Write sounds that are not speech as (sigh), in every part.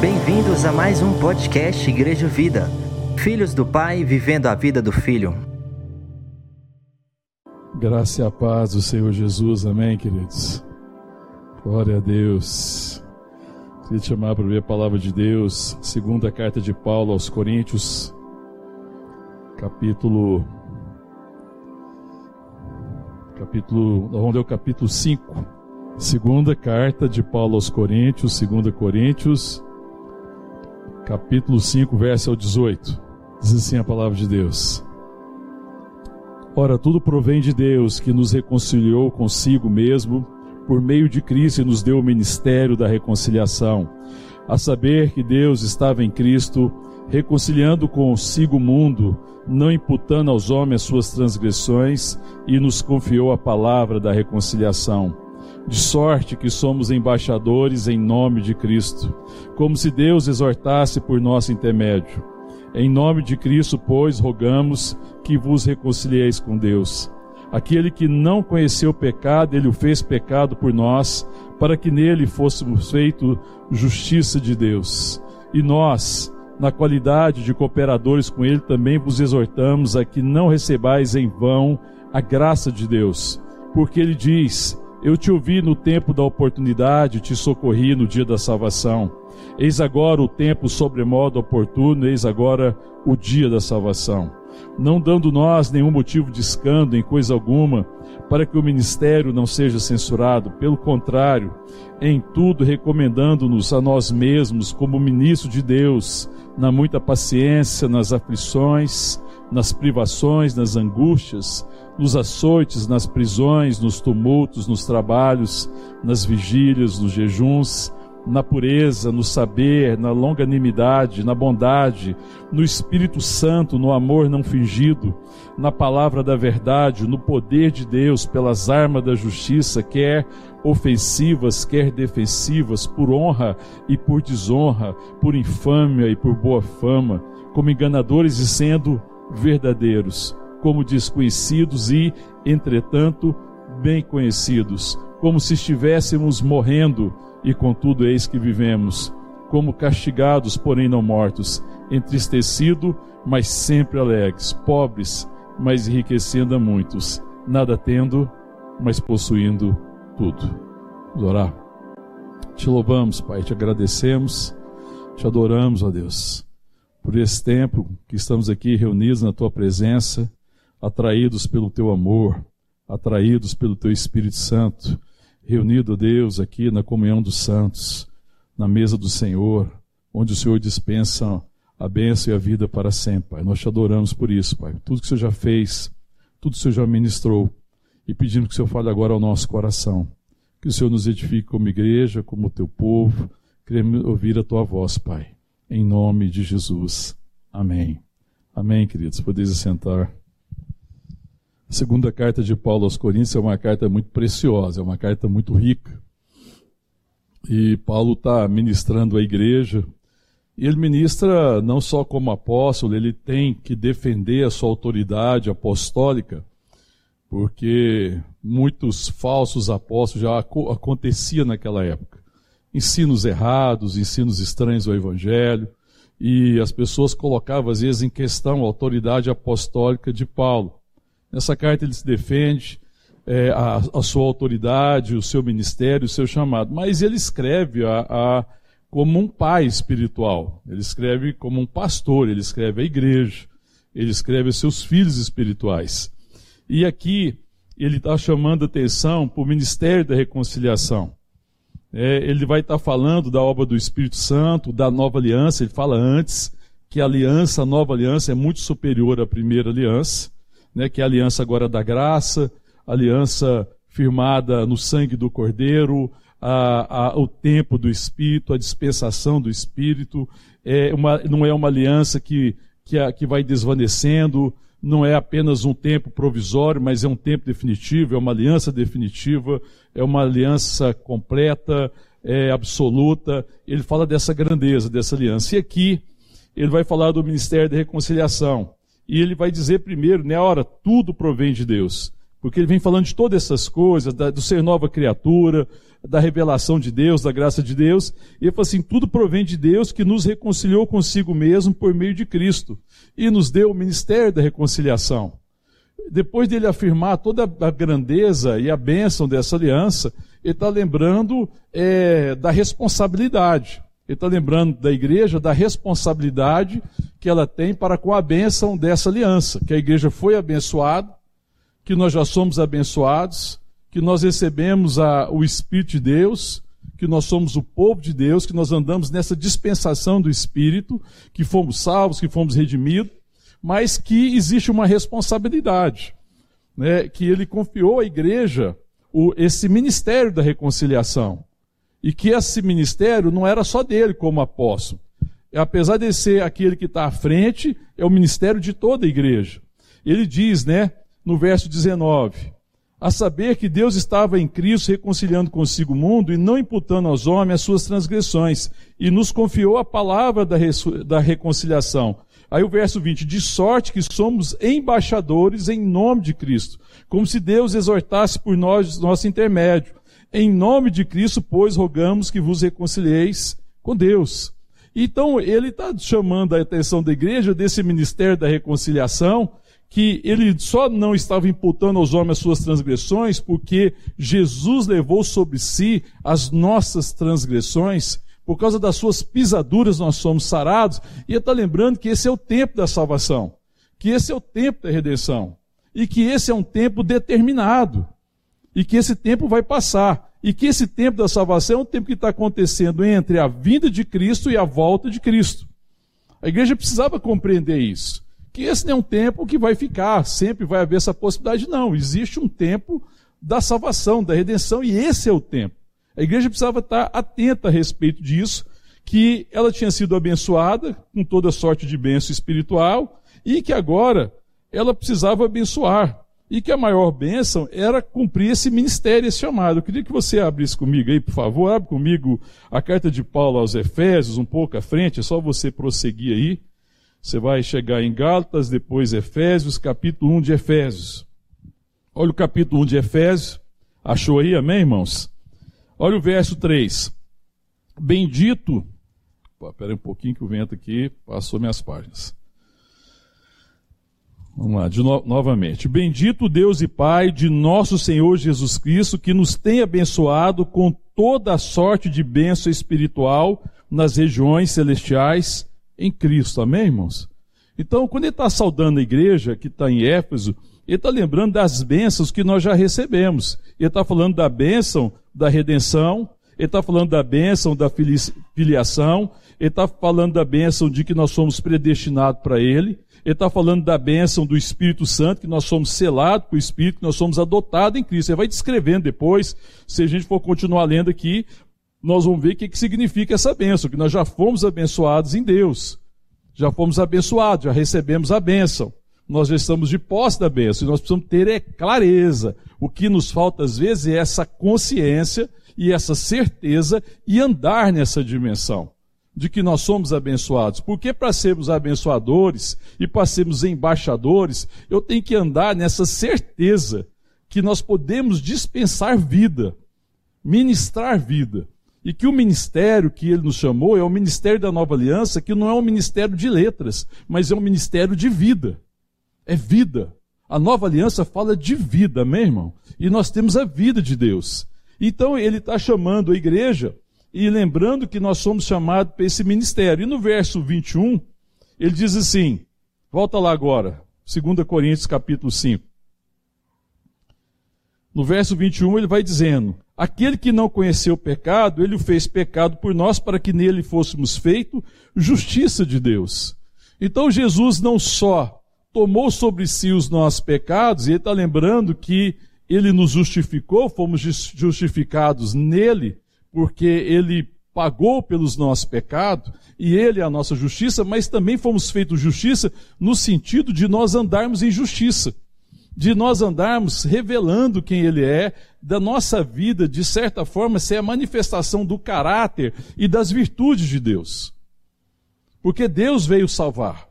Bem-vindos a mais um podcast Igreja Vida. Filhos do Pai vivendo a vida do Filho. Graça e a paz do Senhor Jesus, amém, queridos. Glória a Deus. Queria te chamar para ver a palavra de Deus, segunda carta de Paulo aos Coríntios, capítulo. Capítulo. Vamos ler o capítulo 5. Segunda carta de Paulo aos Coríntios, segunda Coríntios, capítulo 5, verso 18. Diz assim a palavra de Deus. Ora, tudo provém de Deus, que nos reconciliou consigo mesmo por meio de Cristo e nos deu o ministério da reconciliação, a saber que Deus estava em Cristo, reconciliando consigo o mundo, não imputando aos homens suas transgressões, e nos confiou a palavra da reconciliação. De sorte que somos embaixadores em nome de Cristo, como se Deus exortasse por nosso intermédio. Em nome de Cristo, pois, rogamos que vos reconcilieis com Deus. Aquele que não conheceu o pecado, ele o fez pecado por nós, para que nele fôssemos feito justiça de Deus. E nós, na qualidade de cooperadores com ele, também vos exortamos a que não recebais em vão a graça de Deus, porque ele diz: Eu te ouvi no tempo da oportunidade, te socorri no dia da salvação. Eis agora o tempo sobremodo oportuno, eis agora o dia da salvação não dando nós nenhum motivo de escândalo em coisa alguma, para que o ministério não seja censurado, pelo contrário, em tudo recomendando-nos a nós mesmos como ministro de Deus, na muita paciência, nas aflições, nas privações, nas angústias, nos açoites, nas prisões, nos tumultos, nos trabalhos, nas vigílias, nos jejuns, na pureza, no saber, na longanimidade, na bondade, no Espírito Santo, no amor não fingido, na palavra da verdade, no poder de Deus, pelas armas da justiça, quer ofensivas, quer defensivas, por honra e por desonra, por infâmia e por boa fama, como enganadores e sendo verdadeiros, como desconhecidos e, entretanto, bem conhecidos, como se estivéssemos morrendo e contudo eis que vivemos, como castigados, porém não mortos, entristecido, mas sempre alegres, pobres, mas enriquecendo a muitos, nada tendo, mas possuindo tudo. Vamos orar. Te louvamos, Pai, te agradecemos, te adoramos, ó Deus, por esse tempo que estamos aqui reunidos na tua presença, atraídos pelo teu amor, atraídos pelo teu Espírito Santo reunido, Deus, aqui na comunhão dos santos, na mesa do Senhor, onde o Senhor dispensa a bênção e a vida para sempre, Pai. Nós te adoramos por isso, Pai. Tudo que o Senhor já fez, tudo que o Senhor já ministrou, e pedimos que o Senhor fale agora ao nosso coração. Que o Senhor nos edifique como igreja, como teu povo. Queremos ouvir a tua voz, Pai. Em nome de Jesus. Amém. Amém, queridos. Podeis sentar. Segunda carta de Paulo aos Coríntios é uma carta muito preciosa, é uma carta muito rica. E Paulo está ministrando a igreja. E ele ministra não só como apóstolo, ele tem que defender a sua autoridade apostólica, porque muitos falsos apóstolos já acontecia naquela época. Ensinos errados, ensinos estranhos ao evangelho, e as pessoas colocavam às vezes em questão a autoridade apostólica de Paulo. Nessa carta ele se defende é, a, a, sua autoridade, o seu ministério, o seu chamado. Mas ele escreve a, a, como um pai espiritual. Ele escreve como um pastor, ele escreve a igreja, ele escreve a seus filhos espirituais. E aqui ele está chamando atenção para o ministério da reconciliação. É, ele vai estar tá falando da obra do Espírito Santo, da nova aliança. Ele fala antes que a aliança, a nova aliança, é muito superior à primeira aliança né, que é a aliança agora da graça, aliança firmada no sangue do Cordeiro, a, a, o tempo do Espírito, a dispensação do Espírito. É uma, não é uma aliança que, que, a, que vai desvanecendo, não é apenas um tempo provisório, mas é um tempo definitivo, é uma aliança definitiva, é uma aliança completa, é absoluta. Ele fala dessa grandeza, dessa aliança. E aqui ele vai falar do ministério da reconciliação. E ele vai dizer primeiro, né, ora, tudo provém de Deus. Porque ele vem falando de todas essas coisas, da, do ser nova criatura, da revelação de Deus, da graça de Deus. E ele fala assim: tudo provém de Deus que nos reconciliou consigo mesmo por meio de Cristo e nos deu o ministério da reconciliação. Depois dele afirmar toda a grandeza e a bênção dessa aliança, ele está lembrando é, da responsabilidade. Ele está lembrando da igreja da responsabilidade que ela tem para com a bênção dessa aliança, que a igreja foi abençoada, que nós já somos abençoados, que nós recebemos a, o Espírito de Deus, que nós somos o povo de Deus, que nós andamos nessa dispensação do Espírito, que fomos salvos, que fomos redimidos, mas que existe uma responsabilidade, né, que ele confiou à igreja o, esse ministério da reconciliação. E que esse ministério não era só dele como apóstolo. Apesar de ser aquele que está à frente, é o ministério de toda a igreja. Ele diz, né, no verso 19: a saber que Deus estava em Cristo reconciliando consigo o mundo e não imputando aos homens as suas transgressões, e nos confiou a palavra da, da reconciliação. Aí o verso 20, de sorte que somos embaixadores em nome de Cristo, como se Deus exortasse por nós nosso intermédio. Em nome de Cristo, pois, rogamos que vos reconcilieis com Deus. Então, ele está chamando a atenção da igreja desse ministério da reconciliação, que ele só não estava imputando aos homens as suas transgressões, porque Jesus levou sobre si as nossas transgressões, por causa das suas pisaduras nós somos sarados, e ele está lembrando que esse é o tempo da salvação, que esse é o tempo da redenção, e que esse é um tempo determinado, e que esse tempo vai passar, e que esse tempo da salvação é um tempo que está acontecendo entre a vinda de Cristo e a volta de Cristo. A igreja precisava compreender isso que esse não é um tempo que vai ficar, sempre vai haver essa possibilidade. Não, existe um tempo da salvação, da redenção, e esse é o tempo. A igreja precisava estar atenta a respeito disso, que ela tinha sido abençoada com toda sorte de bênção espiritual, e que agora ela precisava abençoar. E que a maior bênção era cumprir esse ministério, esse chamado. Eu queria que você abrisse comigo aí, por favor. Abre comigo a carta de Paulo aos Efésios, um pouco à frente, é só você prosseguir aí. Você vai chegar em Gálatas, depois Efésios, capítulo 1 de Efésios. Olha o capítulo 1 de Efésios. Achou aí, amém, irmãos? Olha o verso 3. Bendito. Espera um pouquinho que o vento aqui passou minhas páginas. Vamos lá, de no, novamente. Bendito Deus e Pai de nosso Senhor Jesus Cristo, que nos tem abençoado com toda a sorte de bênção espiritual nas regiões celestiais em Cristo. Amém, irmãos? Então, quando ele está saudando a igreja que está em Éfeso, ele está lembrando das bênçãos que nós já recebemos. Ele está falando da bênção da redenção, ele está falando da bênção da filiação, ele está falando da bênção de que nós somos predestinados para ele, ele está falando da bênção do Espírito Santo, que nós somos selados por Espírito, que nós somos adotados em Cristo. Ele vai descrevendo depois, se a gente for continuar lendo aqui, nós vamos ver o que, que significa essa bênção, que nós já fomos abençoados em Deus. Já fomos abençoados, já recebemos a bênção. Nós já estamos de posse da bênção. E nós precisamos ter é, clareza. O que nos falta às vezes é essa consciência e essa certeza e andar nessa dimensão de que nós somos abençoados. Porque para sermos abençoadores e para sermos embaixadores, eu tenho que andar nessa certeza que nós podemos dispensar vida, ministrar vida. E que o ministério que ele nos chamou é o ministério da nova aliança, que não é um ministério de letras, mas é um ministério de vida. É vida. A nova aliança fala de vida, meu irmão? E nós temos a vida de Deus. Então ele está chamando a igreja e lembrando que nós somos chamados para esse ministério. E no verso 21, ele diz assim: volta lá agora, 2 Coríntios capítulo 5. No verso 21 ele vai dizendo: Aquele que não conheceu o pecado, ele o fez pecado por nós para que nele fôssemos feito justiça de Deus. Então Jesus não só tomou sobre si os nossos pecados, e ele está lembrando que ele nos justificou, fomos justificados nele, porque ele pagou pelos nossos pecados, e ele é a nossa justiça, mas também fomos feitos justiça no sentido de nós andarmos em justiça de nós andarmos revelando quem Ele é, da nossa vida, de certa forma, ser a manifestação do caráter e das virtudes de Deus. Porque Deus veio salvar.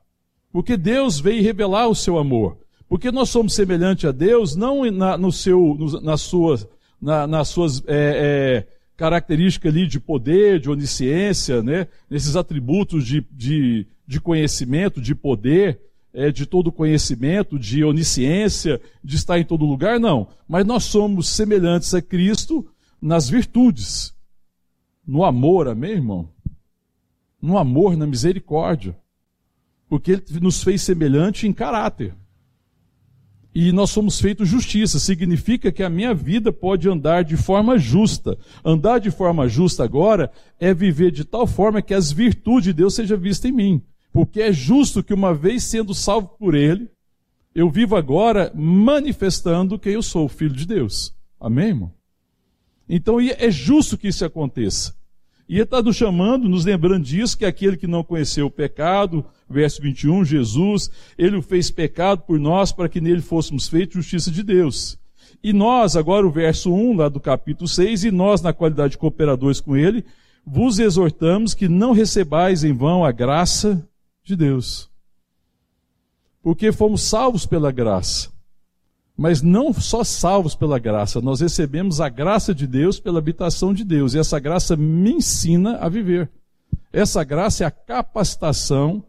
Porque Deus veio revelar o seu amor. Porque nós somos semelhantes a Deus, não na, no seu, na sua, na, nas suas é, é, características ali de poder, de onisciência, né? nesses atributos de, de, de conhecimento, de poder, é, de todo conhecimento, de onisciência, de estar em todo lugar, não. Mas nós somos semelhantes a Cristo nas virtudes, no amor, amém, irmão? No amor, na misericórdia. Porque Ele nos fez semelhante em caráter. E nós somos feitos justiça. Significa que a minha vida pode andar de forma justa. Andar de forma justa agora é viver de tal forma que as virtudes de Deus sejam vistas em mim. Porque é justo que uma vez sendo salvo por Ele, eu vivo agora manifestando que eu sou filho de Deus. Amém, irmão? Então é justo que isso aconteça. E ele está nos chamando, nos lembrando disso, que aquele que não conheceu o pecado, verso 21, Jesus, ele o fez pecado por nós para que nele fôssemos feitos justiça de Deus. E nós, agora o verso 1 lá do capítulo 6, e nós, na qualidade de cooperadores com ele, vos exortamos que não recebais em vão a graça de Deus. Porque fomos salvos pela graça. Mas não só salvos pela graça, nós recebemos a graça de Deus pela habitação de Deus. E essa graça me ensina a viver. Essa graça é a capacitação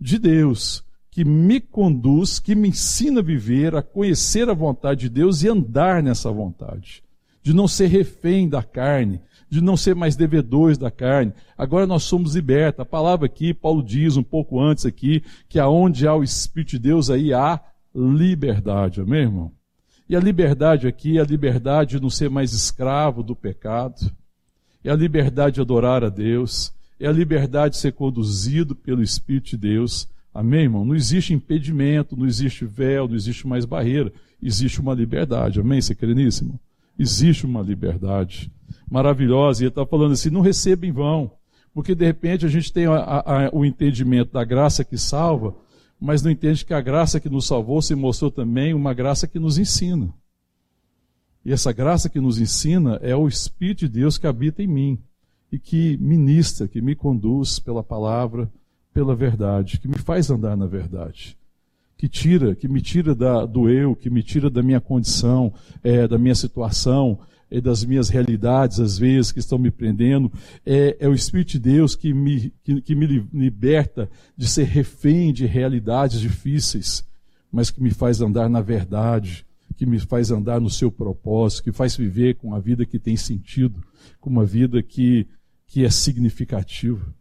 de Deus que me conduz, que me ensina a viver, a conhecer a vontade de Deus e andar nessa vontade. De não ser refém da carne, de não ser mais devedores da carne. Agora nós somos libertos. A palavra aqui, Paulo diz um pouco antes aqui, que aonde há o Espírito de Deus, aí há liberdade. Amém, irmão? E a liberdade aqui é a liberdade de não ser mais escravo do pecado. É a liberdade de adorar a Deus. É a liberdade de ser conduzido pelo Espírito de Deus. Amém, irmão? Não existe impedimento, não existe véu, não existe mais barreira. Existe uma liberdade. Amém? Você crê nisso, irmão? Existe uma liberdade maravilhosa. E ele está falando assim: não receba em vão. Porque de repente a gente tem a, a, o entendimento da graça que salva, mas não entende que a graça que nos salvou se mostrou também uma graça que nos ensina. E essa graça que nos ensina é o Espírito de Deus que habita em mim e que ministra, que me conduz pela palavra, pela verdade, que me faz andar na verdade, que tira, que me tira da, do eu, que me tira da minha condição, é, da minha situação, é, das minhas realidades, às vezes, que estão me prendendo. É, é o Espírito de Deus que me, que, que me liberta de ser refém de realidades difíceis, mas que me faz andar na verdade, que me faz andar no seu propósito, que faz viver com a vida que tem sentido, com uma vida que, que é significativa.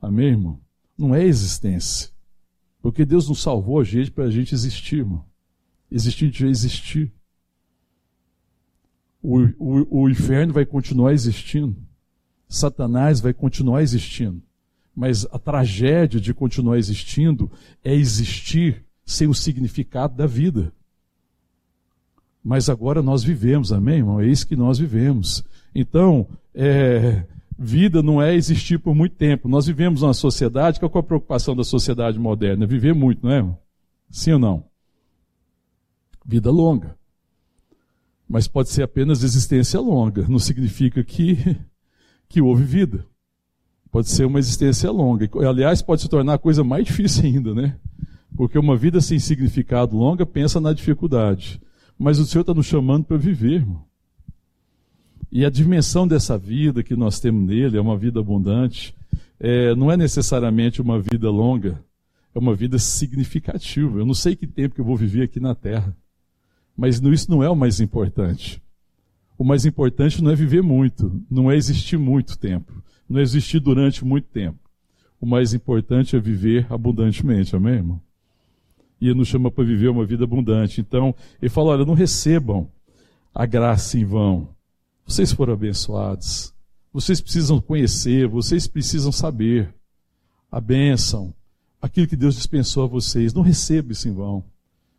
Amém, irmão? Não é existência. Porque Deus nos salvou a gente para a gente existir, irmão. Existir existir o, o, o inferno vai continuar existindo, Satanás vai continuar existindo, mas a tragédia de continuar existindo é existir sem o significado da vida. Mas agora nós vivemos, amém, irmão? É isso que nós vivemos. Então, é, vida não é existir por muito tempo. Nós vivemos numa sociedade, qual é a preocupação da sociedade moderna? Viver muito, não é? Sim ou não? Vida longa. Mas pode ser apenas existência longa, não significa que, que houve vida. Pode ser uma existência longa. Aliás, pode se tornar a coisa mais difícil ainda, né? Porque uma vida sem significado longa pensa na dificuldade. Mas o Senhor está nos chamando para viver, irmão. E a dimensão dessa vida que nós temos nele é uma vida abundante. É, não é necessariamente uma vida longa, é uma vida significativa. Eu não sei que tempo que eu vou viver aqui na Terra. Mas isso não é o mais importante. O mais importante não é viver muito, não é existir muito tempo, não é existir durante muito tempo. O mais importante é viver abundantemente, amém, irmão? E ele nos chama para viver uma vida abundante. Então, ele fala: olha, não recebam a graça em vão. Vocês foram abençoados. Vocês precisam conhecer, vocês precisam saber a bênção, aquilo que Deus dispensou a vocês. Não recebam isso em vão.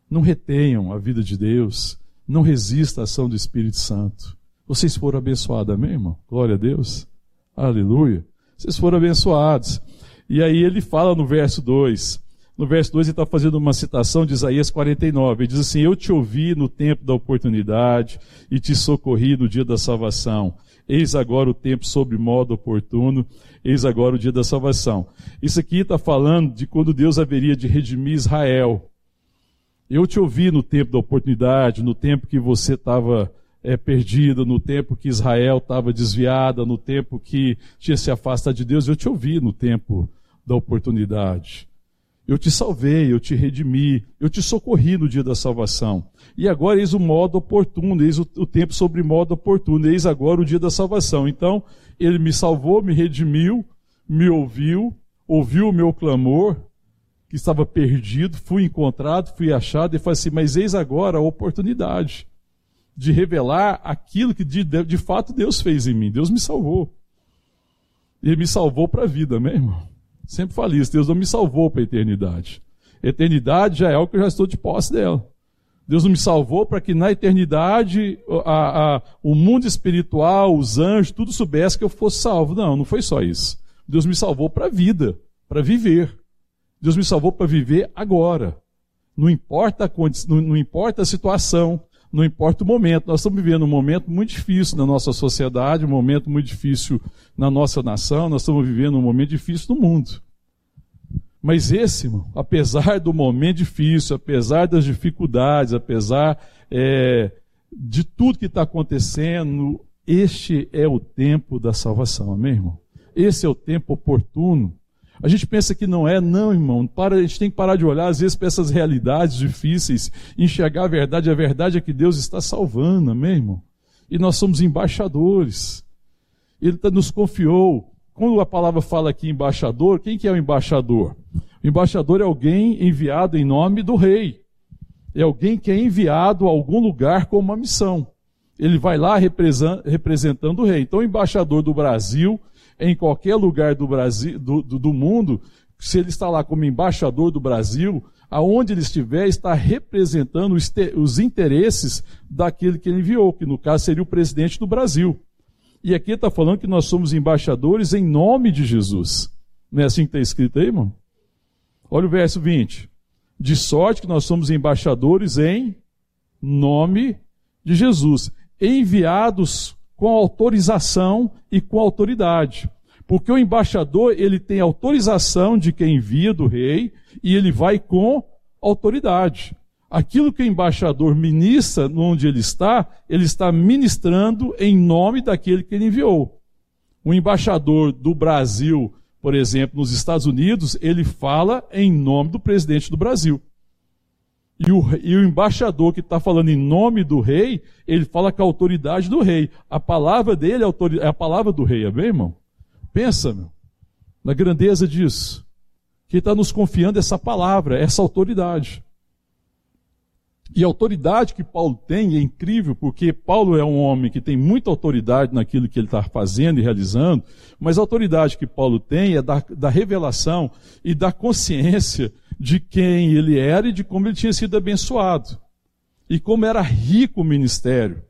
Não retenham a vida de Deus. Não resista à ação do Espírito Santo. Vocês foram abençoados, amém, irmão? Glória a Deus. Aleluia. Vocês foram abençoados. E aí ele fala no verso 2. No verso 2 ele está fazendo uma citação de Isaías 49. Ele diz assim: Eu te ouvi no tempo da oportunidade e te socorri no dia da salvação. Eis agora o tempo sobre modo oportuno, eis agora o dia da salvação. Isso aqui está falando de quando Deus haveria de redimir Israel Eu te ouvi no tempo da oportunidade, no tempo que você estava é, perdida, no tempo que Israel estava desviada, no tempo que tinha se afastado de Deus. Eu te ouvi no tempo da oportunidade. Eu te salvei, eu te redimi, eu te socorri no dia da salvação. E agora eis o modo oportuno, eis o, o tempo sobre modo oportuno, eis agora o dia da salvação. Então, ele me salvou, me redimiu, me ouviu, ouviu o meu clamor, que estava perdido, fui encontrado, fui achado, e falei assim: Mas eis agora a oportunidade de revelar aquilo que de, de fato Deus fez em mim. Deus me salvou. Ele me salvou para a vida, mesmo. Sempre falo isso, Deus não me salvou para a eternidade. Eternidade já é algo que eu já estou de posse dela. Deus não me salvou para que na eternidade a, a, o mundo espiritual, os anjos, tudo soubesse que eu fosse salvo. Não, não foi só isso. Deus me salvou para a vida, para viver. Deus me salvou para viver agora. Não importa, a, não, não importa a situação, não importa o momento. Nós estamos vivendo um momento muito difícil na nossa sociedade, um momento muito difícil na nossa nação, nós estamos vivendo um momento difícil no mundo. Mas esse, irmão, apesar do momento difícil, apesar das dificuldades, apesar é, de tudo que está acontecendo, este é o tempo da salvação, amém, irmão? Esse é o tempo oportuno a gente pensa que não é, não, irmão. Para, a gente tem que parar de olhar, às vezes, para essas realidades difíceis, enxergar a verdade. A verdade é que Deus está salvando, amém, irmão? E nós somos embaixadores. Ele tá, nos confiou. Quando a palavra fala aqui embaixador, quem que é o embaixador? O embaixador é alguém enviado em nome do rei. É alguém que é enviado a algum lugar com uma missão. Ele vai lá representando o rei. Então, o embaixador do Brasil em qualquer lugar do Brasil, do, do, do mundo, se ele está lá como embaixador do Brasil, aonde ele estiver, está representando os, te, os interesses daquele que ele enviou, que no caso seria o presidente do Brasil. E aqui está falando que nós somos embaixadores em nome de Jesus. Não é assim que está escrito aí, irmão? Olha o verso 20. De sorte que nós somos embaixadores em nome de Jesus, enviados com autorização e com autoridade. Porque o embaixador, ele tem autorização de quem envia do rei e ele vai com autoridade. Aquilo que o embaixador ministra onde ele está, ele está ministrando em nome daquele que ele enviou. O embaixador do Brasil, por exemplo, nos Estados Unidos, ele fala em nome do presidente do Brasil. E o, e o embaixador que está falando em nome do rei, ele fala com a autoridade do rei. A palavra dele é, é a palavra do rei, é bem, irmão? Pensa, meu, na grandeza disso. Que está nos confiando essa palavra, essa autoridade. E a autoridade que Paulo tem é incrível, porque Paulo é um homem que tem muita autoridade naquilo que ele está fazendo e realizando, mas a autoridade que Paulo tem é da, da revelação e da consciência de quem ele era e de como ele tinha sido abençoado. E como era rico o ministério.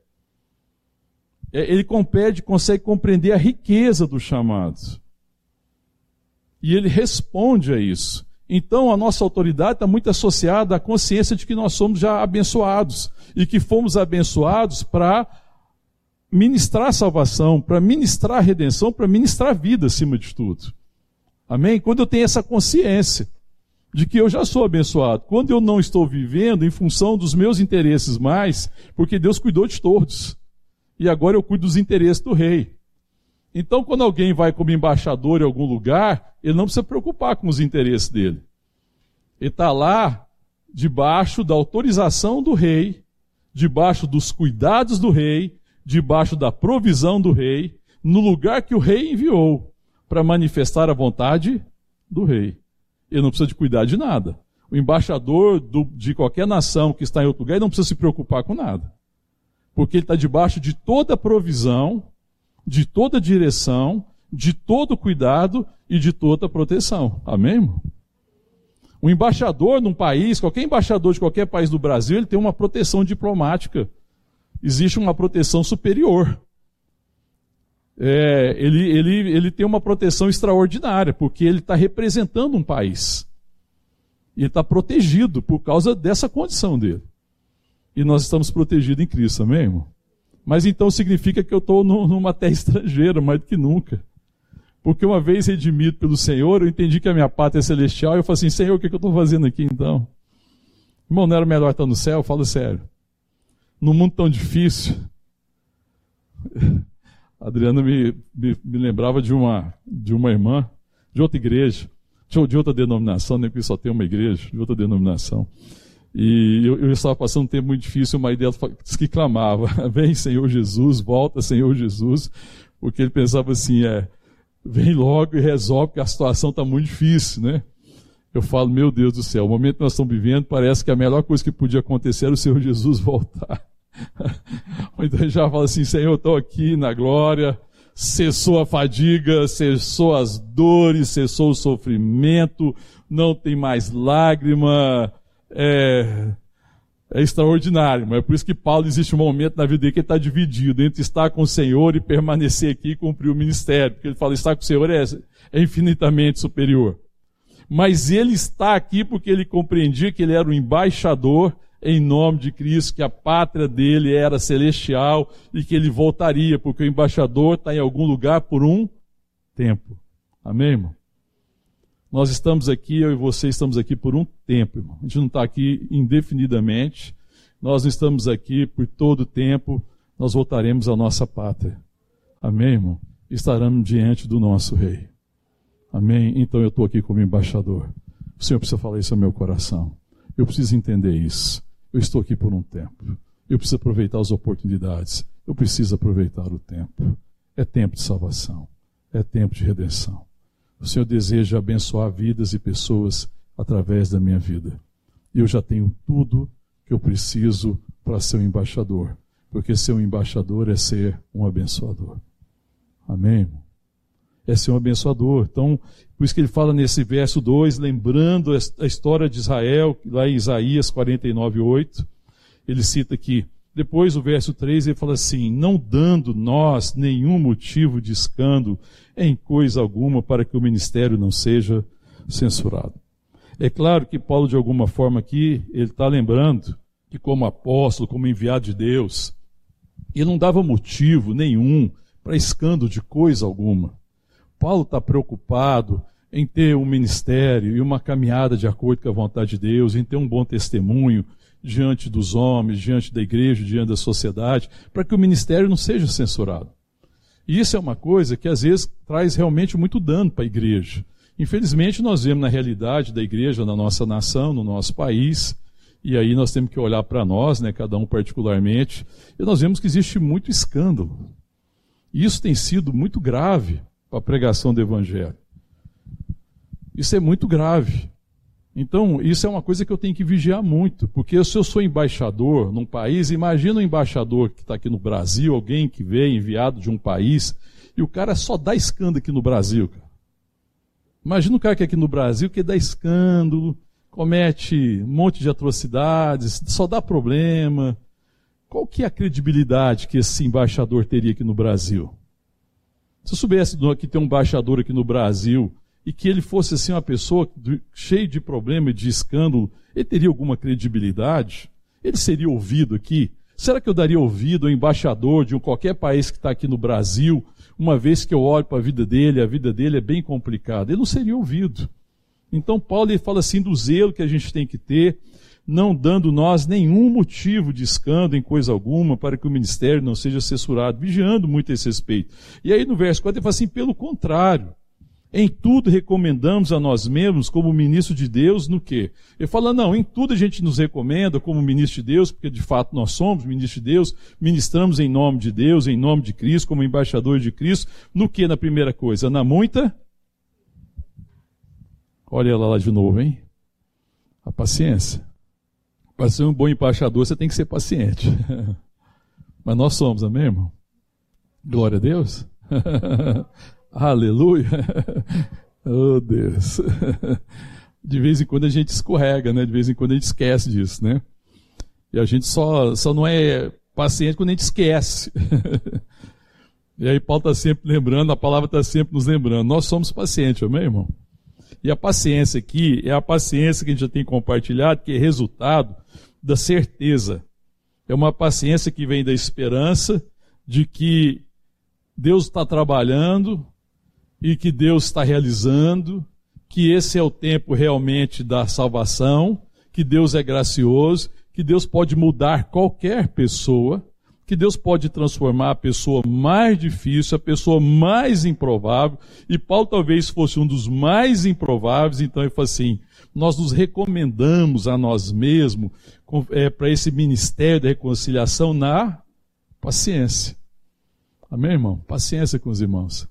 É, ele compede, consegue compreender a riqueza do chamado. E ele responde a isso. Então a nossa autoridade está muito associada à consciência de que nós somos já abençoados e que fomos abençoados para ministrar salvação, para ministrar redenção, para ministrar vida acima de tudo. Amém? Quando eu tenho essa consciência de que eu já sou abençoado. Quando eu não estou vivendo em função dos meus interesses mais, porque Deus cuidou de todos. E agora eu cuido dos interesses do rei. Então, quando alguém vai como embaixador em algum lugar, ele não precisa preocupar com os interesses dele. Ele está lá debaixo da autorização do rei, debaixo dos cuidados do rei, debaixo da provisão do rei, no lugar que o rei enviou para manifestar a vontade do rei. Ele não precisa de cuidar de nada. O embaixador do, de qualquer nação que está em outro lugar não precisa se preocupar com nada. Porque ele está debaixo de toda provisão, de toda direção, de todo cuidado e de toda proteção. Amém? Irmão? O embaixador num país, qualquer embaixador de qualquer país do Brasil, ele tem uma proteção diplomática. Existe uma proteção superior é, ele, ele, ele tem uma proteção extraordinária, porque ele está representando um país. E está protegido por causa dessa condição dele. E nós estamos protegidos em Cristo, amém, irmão? Mas então significa que eu estou numa terra estrangeira, mais do que nunca. Porque uma vez redimido pelo Senhor, eu entendi que a minha pátria é celestial, e eu falei assim, Senhor, o que, é que eu estou fazendo aqui então? Irmão, não era melhor estar no céu? Falo sério. Num mundo tão difícil. Adriana me, me, me, lembrava de uma, de uma irmã de outra igreja, de, outra denominação, nem porque só tem uma igreja, de outra denominação. E eu, eu, estava passando um tempo muito difícil, uma ideia disse que clamava: (laughs) Vem, Senhor Jesus, volta, Senhor Jesus. Porque ele pensava assim: é, vem logo e resolve, porque a situação está muito difícil, né? Eu falo, meu Deus do céu, o momento que nós estamos vivendo, parece que a melhor coisa que podia acontecer era o Senhor Jesus (laughs) voltar. Ou então ele já fala assim, Senhor, estou aqui na glória, cessou a fadiga, cessou as dores, cessou o sofrimento, não tem mais lágrima, é, é extraordinário. Mas é por isso que Paulo existe um momento na vida dele que ele está dividido entre estar com o Senhor e permanecer aqui e cumprir o ministério. Porque ele fala, estar com o Senhor é, é infinitamente superior. Mas ele está aqui porque ele compreendia que ele era o embaixador em nome de Cristo, que a pátria dele era celestial e que ele voltaria, porque o embaixador está em algum lugar por um tempo. Amém, irmão? Nós estamos aqui, eu e você estamos aqui por um tempo, irmão. A gente não está aqui indefinidamente. Nós não estamos aqui por todo o tempo. Nós voltaremos à nossa pátria. Amém, irmão? Estaremos diante do nosso Rei. Amém? Então eu estou aqui como embaixador. O Senhor precisa falar isso ao meu coração. Eu preciso entender isso. Eu estou aqui por um tempo. Eu preciso aproveitar as oportunidades. Eu preciso aproveitar o tempo. É tempo de salvação. É tempo de redenção. O Senhor deseja abençoar vidas e pessoas através da minha vida. E eu já tenho tudo que eu preciso para ser um embaixador. Porque ser um embaixador é ser um abençoador. Amém? É ser um abençoador. Então, por isso que ele fala nesse verso 2, lembrando a história de Israel, lá em Isaías 49, 8. Ele cita aqui. Depois, o verso 3, ele fala assim: Não dando nós nenhum motivo de escândalo em coisa alguma para que o ministério não seja censurado. É claro que Paulo, de alguma forma aqui, ele está lembrando que, como apóstolo, como enviado de Deus, ele não dava motivo nenhum para escândalo de coisa alguma. Paulo está preocupado em ter um ministério e uma caminhada de acordo com a vontade de Deus, em ter um bom testemunho diante dos homens, diante da igreja, diante da sociedade, para que o ministério não seja censurado. E isso é uma coisa que às vezes traz realmente muito dano para a igreja. Infelizmente, nós vemos na realidade da igreja na nossa nação, no nosso país, e aí nós temos que olhar para nós, né, cada um particularmente, e nós vemos que existe muito escândalo. E isso tem sido muito grave para a pregação do evangelho. Isso é muito grave. Então, isso é uma coisa que eu tenho que vigiar muito, porque se eu sou embaixador num país, imagina um embaixador que está aqui no Brasil, alguém que veio enviado de um país, e o cara só dá escândalo aqui no Brasil. Cara. Imagina um cara que é aqui no Brasil que dá escândalo, comete um monte de atrocidades, só dá problema. Qual que é a credibilidade que esse embaixador teria aqui no Brasil? Se eu soubesse que tem um embaixador aqui no Brasil e que ele fosse assim uma pessoa cheia de problema e de escândalo, ele teria alguma credibilidade? Ele seria ouvido aqui? Será que eu daria ouvido ao embaixador de qualquer país que está aqui no Brasil, uma vez que eu olho para a vida dele, a vida dele é bem complicada? Ele não seria ouvido. Então Paulo ele fala assim do zelo que a gente tem que ter, não dando nós nenhum motivo de escândalo em coisa alguma para que o ministério não seja censurado, vigiando muito esse respeito. E aí no verso 4 ele fala assim, pelo contrário, em tudo recomendamos a nós mesmos como ministro de Deus no quê? Ele fala, não, em tudo a gente nos recomenda como ministro de Deus, porque de fato nós somos ministro de Deus, ministramos em nome de Deus, em nome de Cristo, como embaixadores de Cristo, no que na primeira coisa? Na muita? Olha ela lá de novo, hein? A paciência. Para ser um bom embaixador, você tem que ser paciente. (laughs) Mas nós somos, amém, irmão? Glória a Deus. (laughs) Aleluia! (laughs) Oh Deus! De vez em quando a gente escorrega, né? De vez em quando a gente esquece disso, né? E a gente só, só não é paciente quando a gente esquece. E aí Paulo está sempre lembrando, a palavra está sempre nos lembrando. Nós somos pacientes, amém, irmão? E a paciência aqui é a paciência que a gente já tem compartilhado, que é resultado da certeza. É uma paciência que vem da esperança de que Deus está trabalhando, e que Deus está realizando, que esse é o tempo realmente da salvação, que Deus é gracioso, que Deus pode mudar qualquer pessoa, que Deus pode transformar a pessoa mais difícil, a pessoa mais improvável, e Paulo talvez fosse um dos mais improváveis, então ele falou assim: nós nos recomendamos a nós mesmos é, para esse ministério da reconciliação na paciência. Amém, irmão? Paciência com os irmãos.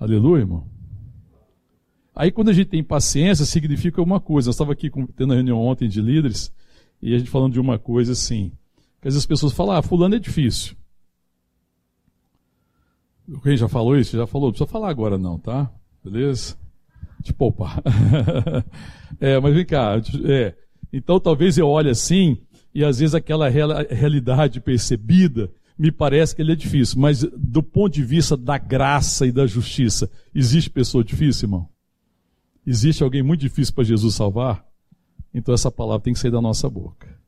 Aleluia, irmão. Aí quando a gente tem paciência, significa uma coisa. Eu estava aqui tendo a reunião ontem de líderes, e a gente falando de uma coisa assim. Porque às vezes as pessoas falam, ah, fulano é difícil. Quem já falou isso? Já falou? Não precisa falar agora não, tá? Beleza? Te poupar. (laughs) é, mas vem cá. É. Então talvez eu olhe assim, e às vezes aquela realidade percebida me parece que ele é difícil. Mas do ponto de vista da graça e da justiça, existe pessoa difícil, irmão? Existe alguém muito difícil para Jesus salvar? Então essa palavra tem que sair da nossa boca.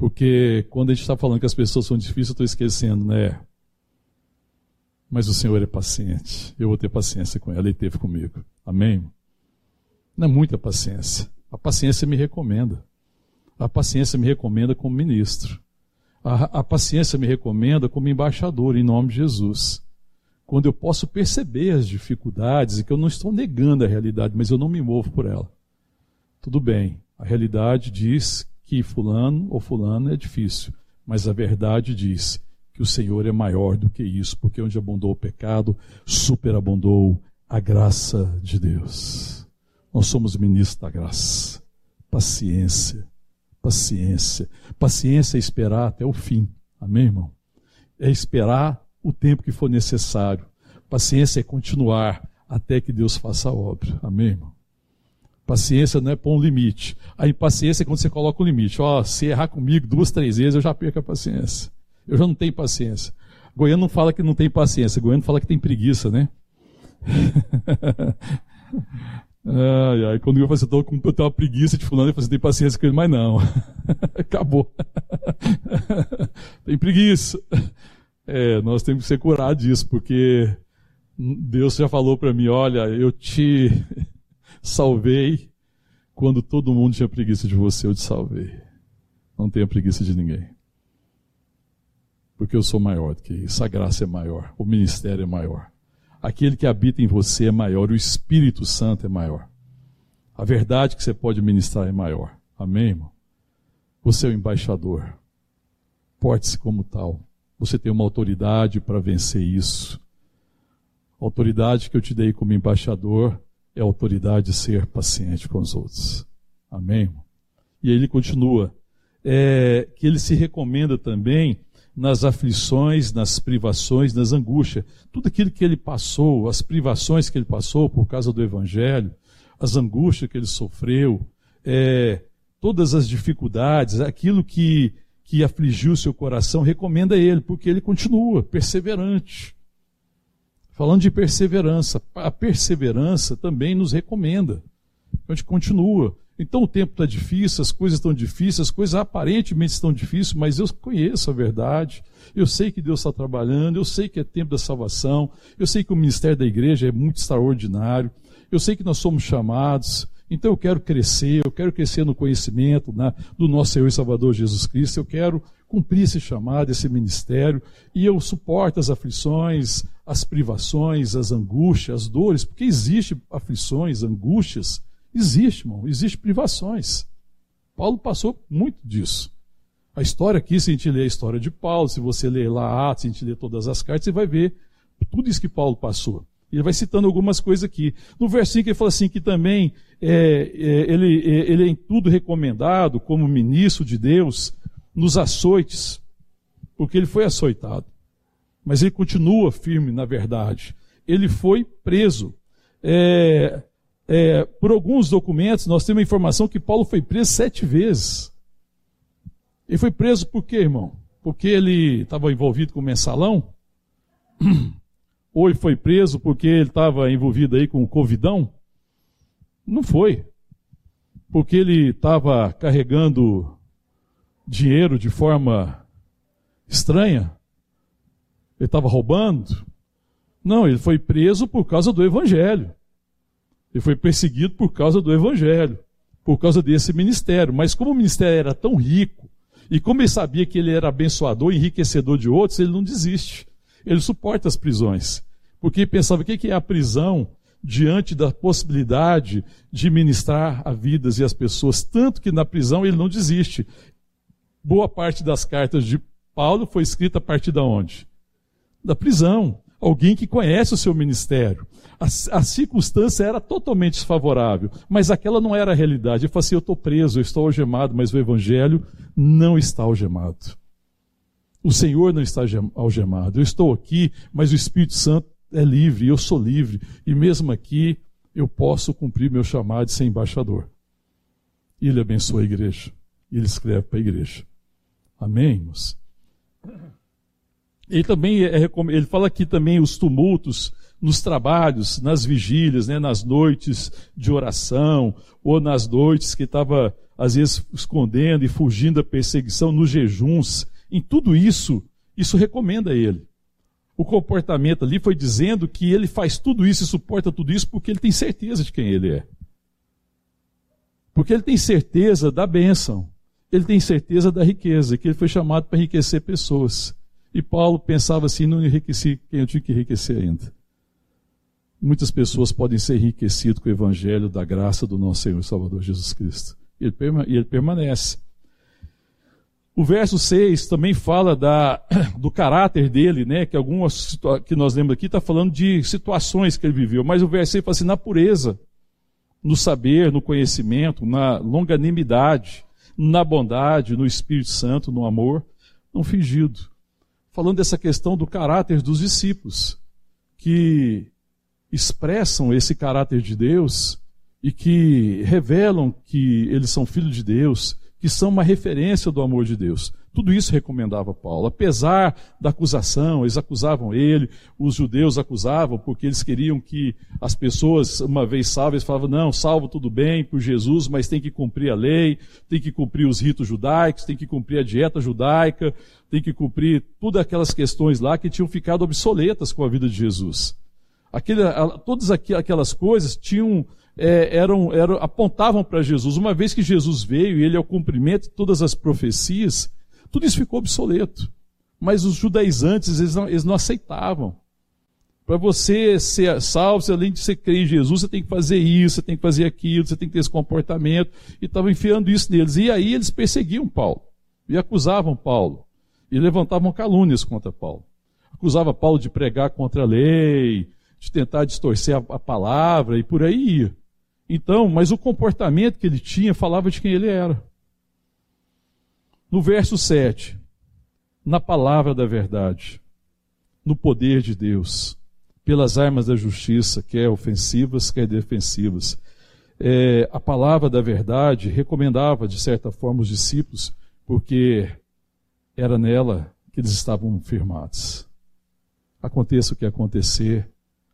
Porque quando a gente está falando que as pessoas são difíceis, eu estou esquecendo, né? Mas o Senhor é paciente. Eu vou ter paciência com ela. Ele teve comigo. Amém? Não é muita paciência. A paciência me recomenda. A paciência me recomenda como ministro. A, a paciência me recomenda como embaixador, em nome de Jesus. Quando eu posso perceber as dificuldades e que eu não estou negando a realidade, mas eu não me movo por ela. Tudo bem. A realidade diz que fulano ou fulano é difícil, mas a verdade diz que o Senhor é maior do que isso, porque onde abundou o pecado, superabundou a graça de Deus. Nós somos ministros da graça. Paciência, paciência. Paciência é esperar até o fim. Amém, irmão? É esperar o tempo que for necessário. Paciência é continuar até que Deus faça a obra. Amém, irmão? Paciência não é pôr um limite. A impaciência é quando você coloca um limite. Ó, oh, se errar comigo duas, três vezes, eu já perco a paciência. Eu já não tenho paciência. Goiano não fala que não tem paciência, Goiano fala que tem preguiça, né? (laughs) ai, ai, quando eu falo assim, eu, tenho uma preguiça de fulano, eu falo assim, tem paciência com ele, mas não. (laughs) Acabou. (laughs) tem preguiça. É, nós temos que ser curados disso, porque Deus já falou para mim, olha, eu te salvei quando todo mundo tinha preguiça de você, eu te salvei. Não tenha preguiça de ninguém. Porque eu sou maior do que isso, a graça é maior, o ministério é maior. Aquele que habita em você é maior, o Espírito Santo é maior. A verdade que você pode ministrar é maior. Amém, irmão? Você é o embaixador. Porte-se como tal. Você tem uma autoridade para vencer isso. A autoridade que eu te dei como embaixador é autoridade de ser paciente com os outros. Amém? E aí ele continua, é, que ele se recomenda também nas aflições, nas privações, nas angústias. Tudo aquilo que ele passou, as privações que ele passou por causa do Evangelho, as angústias que ele sofreu, é, todas as dificuldades, aquilo que, que afligiu seu coração, recomenda ele, porque ele continua perseverante. Falando de perseverança, a perseverança também nos recomenda. A gente continua. Então o tempo está difícil, as coisas estão difíceis, as coisas aparentemente estão difíceis, mas eu conheço a verdade. Eu sei que Deus está trabalhando, eu sei que é tempo da salvação, eu sei que o ministério da igreja é muito extraordinário, eu sei que nós somos chamados. Então eu quero crescer, eu quero crescer no conhecimento né, do nosso Senhor e Salvador Jesus Cristo, eu quero cumprir esse chamado, esse ministério, e eu suporto as aflições, as privações, as angústias, as dores, porque existe aflições, angústias, existe, irmão, existe privações. Paulo passou muito disso. A história aqui, se a gente ler a história de Paulo, se você ler lá Atos, se a gente ler todas as cartas, você vai ver tudo isso que Paulo passou. Ele vai citando algumas coisas aqui. No versículo ele fala assim que também é, é, ele, é, ele é em tudo recomendado como ministro de Deus, nos açoites, porque ele foi açoitado. Mas ele continua firme na verdade. Ele foi preso. É, é, por alguns documentos, nós temos a informação que Paulo foi preso sete vezes. Ele foi preso por quê, irmão? Porque ele estava envolvido com o mensalão? Ou ele foi preso porque ele estava envolvido aí com o covidão? Não foi. Porque ele estava carregando dinheiro de forma estranha? Ele estava roubando? Não, ele foi preso por causa do Evangelho. Ele foi perseguido por causa do evangelho, por causa desse ministério. Mas como o ministério era tão rico, e como ele sabia que ele era abençoador, enriquecedor de outros, ele não desiste. Ele suporta as prisões. Porque pensava, o que é a prisão diante da possibilidade de ministrar a vidas e as pessoas? Tanto que na prisão ele não desiste. Boa parte das cartas de Paulo foi escrita a partir de onde? Da prisão. Alguém que conhece o seu ministério. A, a circunstância era totalmente desfavorável, mas aquela não era a realidade. Ele falou assim: eu estou preso, eu estou algemado, mas o evangelho não está algemado. O Senhor não está algemado. Eu estou aqui, mas o Espírito Santo é livre, eu sou livre. E mesmo aqui, eu posso cumprir meu chamado de ser embaixador. E ele abençoa a igreja. E ele escreve para a igreja. Amém, irmãos? Ele também é, ele fala aqui também os tumultos nos trabalhos, nas vigílias, né, nas noites de oração, ou nas noites que estava, às vezes, escondendo e fugindo da perseguição, nos jejuns. Em tudo isso, isso recomenda ele. O comportamento ali foi dizendo que ele faz tudo isso e suporta tudo isso porque ele tem certeza de quem ele é. Porque ele tem certeza da bênção. Ele tem certeza da riqueza, que ele foi chamado para enriquecer pessoas. E Paulo pensava assim: não enriqueci quem eu tinha que enriquecer ainda. Muitas pessoas podem ser enriquecidas com o evangelho da graça do nosso Senhor e Salvador Jesus Cristo. E ele, ele permanece. O verso 6 também fala da, do caráter dele, né? Que algumas que nós lemos aqui está falando de situações que ele viveu. Mas o verso 6 fala assim: na pureza, no saber, no conhecimento, na longanimidade, na bondade, no Espírito Santo, no amor, não fingido falando dessa questão do caráter dos discípulos, que expressam esse caráter de Deus e que revelam que eles são filhos de Deus, que são uma referência do amor de Deus. Tudo isso recomendava Paulo. Apesar da acusação, eles acusavam ele, os judeus acusavam, porque eles queriam que as pessoas, uma vez salvas, falavam: não, salvo tudo bem por Jesus, mas tem que cumprir a lei, tem que cumprir os ritos judaicos, tem que cumprir a dieta judaica, tem que cumprir todas aquelas questões lá que tinham ficado obsoletas com a vida de Jesus. Todas aquelas coisas tinham é, eram, eram, apontavam para Jesus. Uma vez que Jesus veio e ele é o cumprimento de todas as profecias, tudo isso ficou obsoleto. Mas os judaizantes, eles não, eles não aceitavam. Para você ser salvo, além de você crer em Jesus, você tem que fazer isso, você tem que fazer aquilo, você tem que ter esse comportamento. E estavam enfiando isso neles. E aí eles perseguiam Paulo. E acusavam Paulo. E levantavam calúnias contra Paulo. Acusava Paulo de pregar contra a lei, de tentar distorcer a, a palavra e por aí ia. Então, mas o comportamento que ele tinha falava de quem ele era. No verso 7, na palavra da verdade, no poder de Deus, pelas armas da justiça, quer ofensivas, quer defensivas. É, a palavra da verdade recomendava, de certa forma, os discípulos, porque era nela que eles estavam firmados. Aconteça o que acontecer,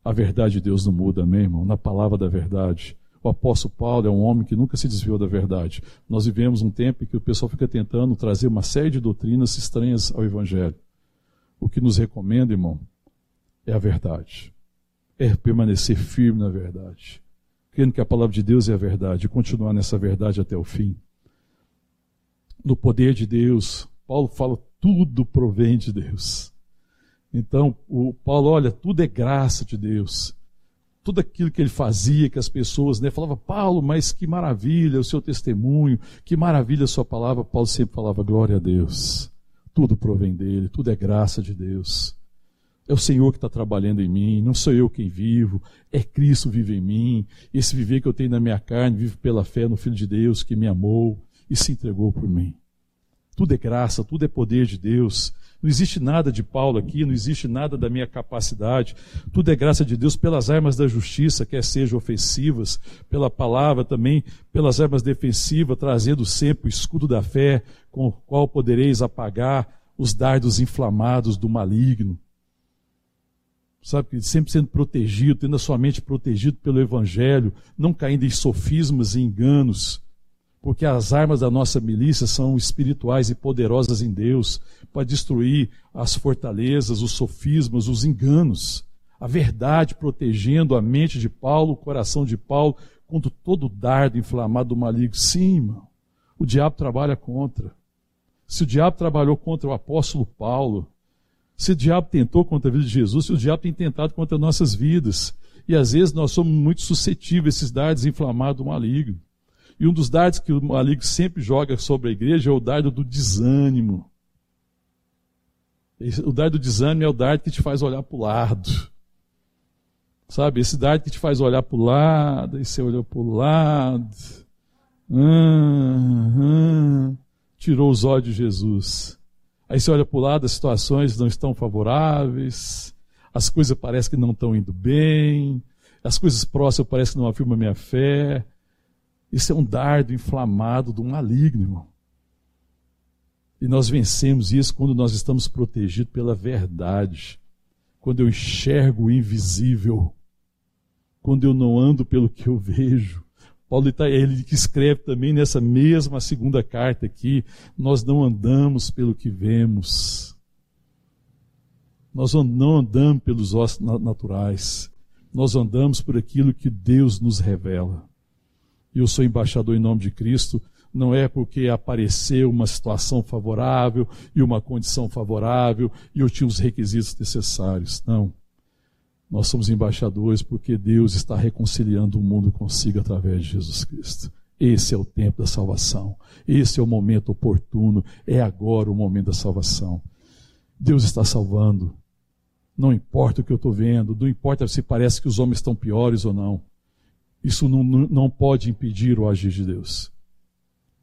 a verdade de Deus não muda, amém, irmão? Na palavra da verdade. O apóstolo Paulo é um homem que nunca se desviou da verdade. Nós vivemos um tempo em que o pessoal fica tentando trazer uma série de doutrinas estranhas ao Evangelho. O que nos recomenda, irmão, é a verdade. É permanecer firme na verdade. Crendo que a palavra de Deus é a verdade e continuar nessa verdade até o fim. No poder de Deus, Paulo fala, tudo provém de Deus. Então, o Paulo, olha, tudo é graça de Deus tudo aquilo que ele fazia, que as pessoas né, falavam, Paulo, mas que maravilha o seu testemunho, que maravilha a sua palavra. Paulo sempre falava, glória a Deus. Tudo provém dele, tudo é graça de Deus. É o Senhor que está trabalhando em mim, não sou eu quem vivo, é Cristo vive em mim. Esse viver que eu tenho na minha carne, vivo pela fé no Filho de Deus que me amou e se entregou por mim. Tudo é graça, tudo é poder de Deus. Não existe nada de Paulo aqui, não existe nada da minha capacidade. Tudo é graça de Deus pelas armas da justiça, quer sejam ofensivas, pela palavra também, pelas armas defensivas, trazendo sempre o escudo da fé, com o qual podereis apagar os dardos inflamados do maligno. Sabe, sempre sendo protegido, tendo a sua mente protegido pelo Evangelho, não caindo em sofismas e enganos porque as armas da nossa milícia são espirituais e poderosas em Deus para destruir as fortalezas, os sofismas, os enganos. A verdade protegendo a mente de Paulo, o coração de Paulo, contra todo dardo inflamado do maligno. Sim, irmão. O diabo trabalha contra. Se o diabo trabalhou contra o apóstolo Paulo, se o diabo tentou contra a vida de Jesus, se o diabo tem tentado contra nossas vidas. E às vezes nós somos muito suscetíveis a esses dardos inflamados do maligno. E um dos dardos que o maligno sempre joga sobre a igreja é o dardo do desânimo. O dardo do desânimo é o dardo que te faz olhar para o lado. Sabe, esse dardo que te faz olhar para o lado, e você olhou para o lado. Tirou os olhos de Jesus. Aí você olha para o lado, as situações não estão favoráveis, as coisas parecem que não estão indo bem, as coisas próximas parecem que não afirmam a minha fé. Isso é um dardo inflamado do maligno, irmão. E nós vencemos isso quando nós estamos protegidos pela verdade. Quando eu enxergo o invisível. Quando eu não ando pelo que eu vejo. Paulo está ele que escreve também nessa mesma segunda carta aqui, nós não andamos pelo que vemos. Nós não andamos pelos ossos naturais. Nós andamos por aquilo que Deus nos revela. Eu sou embaixador em nome de Cristo, não é porque apareceu uma situação favorável e uma condição favorável e eu tinha os requisitos necessários. Não. Nós somos embaixadores porque Deus está reconciliando o mundo consigo através de Jesus Cristo. Esse é o tempo da salvação. Esse é o momento oportuno. É agora o momento da salvação. Deus está salvando. Não importa o que eu estou vendo, não importa se parece que os homens estão piores ou não. Isso não, não pode impedir o agir de Deus.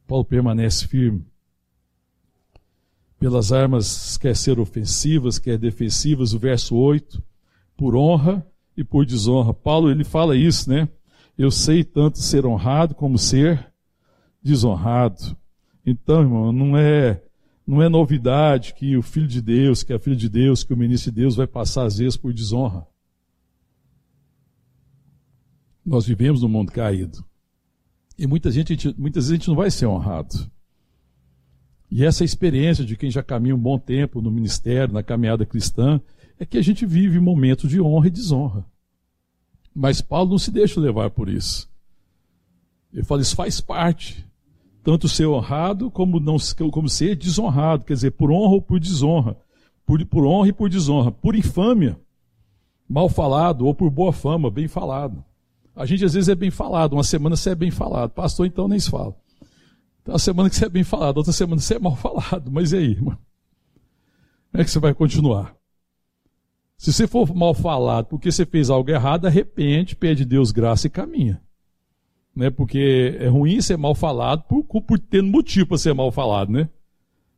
Paulo permanece firme. Pelas armas, quer ser ofensivas, quer defensivas, o verso 8, por honra e por desonra. Paulo, ele fala isso, né? Eu sei tanto ser honrado como ser desonrado. Então, irmão, não é não é novidade que o filho de Deus, que a filha de Deus, que o ministro de Deus vai passar às vezes por desonra. Nós vivemos num mundo caído. E muita gente, muitas vezes a gente não vai ser honrado. E essa experiência de quem já caminha um bom tempo no ministério, na caminhada cristã, é que a gente vive momentos de honra e desonra. Mas Paulo não se deixa levar por isso. Ele fala, isso faz parte. Tanto ser honrado como, não, como ser desonrado. Quer dizer, por honra ou por desonra. Por, por honra e por desonra. Por infâmia, mal falado, ou por boa fama, bem falado. A gente às vezes é bem falado, uma semana você é bem falado, pastor então nem se fala. Então, uma semana que você é bem falado, outra semana você é mal (laughs) falado, mas e aí, irmão? Como é que você vai continuar? Se você for mal falado porque você fez algo errado, arrepende, pede Deus graça e caminha. Né? Porque é ruim ser mal falado por, por ter motivo para ser mal falado, né?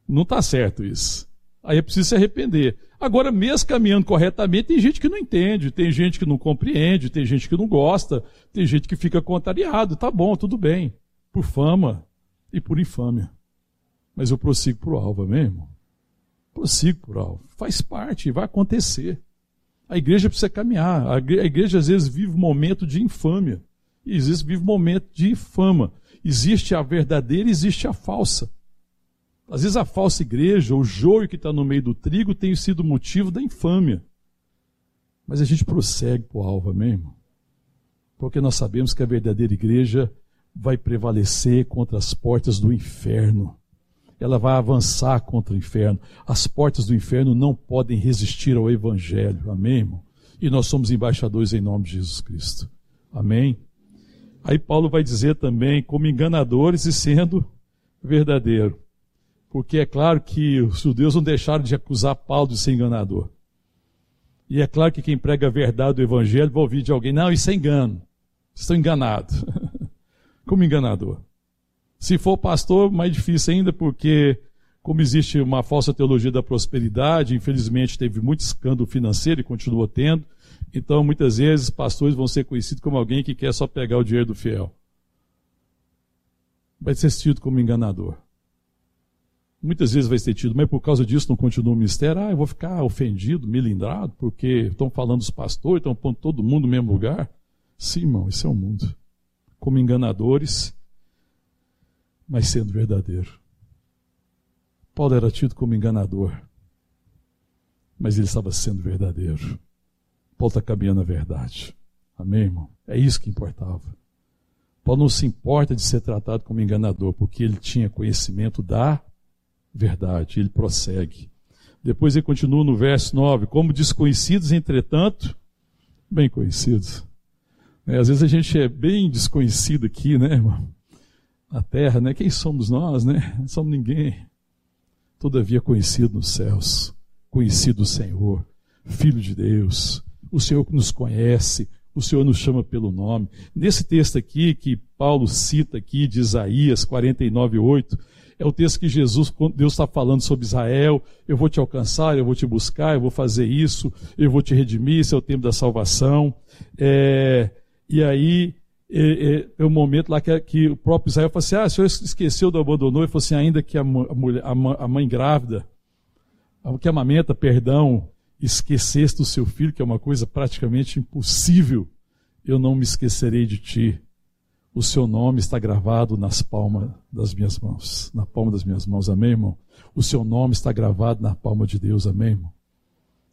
Não está certo isso. Aí é preciso se arrepender. Agora, mesmo caminhando corretamente, tem gente que não entende, tem gente que não compreende, tem gente que não gosta, tem gente que fica contrariado. Tá bom, tudo bem. Por fama e por infâmia. Mas eu prossigo para o alvo, mesmo. Prossigo para o alvo. Faz parte, vai acontecer. A igreja precisa caminhar. A igreja às vezes vive um momento de infâmia. E às vezes vive um momento de fama. Existe a verdadeira existe a falsa. Às vezes a falsa igreja, o joio que está no meio do trigo, tem sido motivo da infâmia. Mas a gente prossegue para o alvo, mesmo. Porque nós sabemos que a verdadeira igreja vai prevalecer contra as portas do inferno. Ela vai avançar contra o inferno. As portas do inferno não podem resistir ao evangelho. Amém, irmão? E nós somos embaixadores em nome de Jesus Cristo. Amém? Aí Paulo vai dizer também, como enganadores e sendo verdadeiro porque é claro que os judeus não deixaram de acusar Paulo de ser enganador. E é claro que quem prega a verdade do evangelho vai ouvir de alguém, não, isso é engano. Estão enganados. (laughs) como enganador. Se for pastor, mais difícil ainda, porque como existe uma falsa teologia da prosperidade, infelizmente teve muito escândalo financeiro e continua tendo, então muitas vezes pastores vão ser conhecidos como alguém que quer só pegar o dinheiro do fiel. Vai ser tido como enganador. Muitas vezes vai ser tido, mas por causa disso não continua o mistério. Ah, eu vou ficar ofendido, milindrado, porque estão falando dos pastores, estão pondo todo mundo no mesmo lugar. Sim, irmão, isso é o mundo. Como enganadores, mas sendo verdadeiro. Paulo era tido como enganador, mas ele estava sendo verdadeiro. Paulo está caminhando a verdade. Amém, irmão? É isso que importava. Paulo não se importa de ser tratado como enganador, porque ele tinha conhecimento da verdade. Ele prossegue. Depois ele continua no verso 9: Como desconhecidos, entretanto, bem conhecidos. É, às vezes a gente é bem desconhecido aqui, né, irmão? Na terra, né? Quem somos nós, né? Não somos ninguém. Todavia conhecido nos céus, conhecido o Senhor, Filho de Deus, o Senhor que nos conhece, o Senhor nos chama pelo nome. Nesse texto aqui, que Paulo cita aqui, de Isaías 49, 8, é o texto que Jesus, Deus está falando sobre Israel, eu vou te alcançar, eu vou te buscar, eu vou fazer isso, eu vou te redimir, esse é o tempo da salvação. É, e aí é, é, o momento lá que, que, o próprio Israel falou assim, ah, o senhor esqueceu do abandonou, ele falou assim, ainda que a, mulher, a mãe grávida, que amamenta, perdão, esquecesse do seu filho, que é uma coisa praticamente impossível, eu não me esquecerei de ti o seu nome está gravado nas palmas das minhas mãos, na palma das minhas mãos, amém, irmão? O seu nome está gravado na palma de Deus, amém, irmão?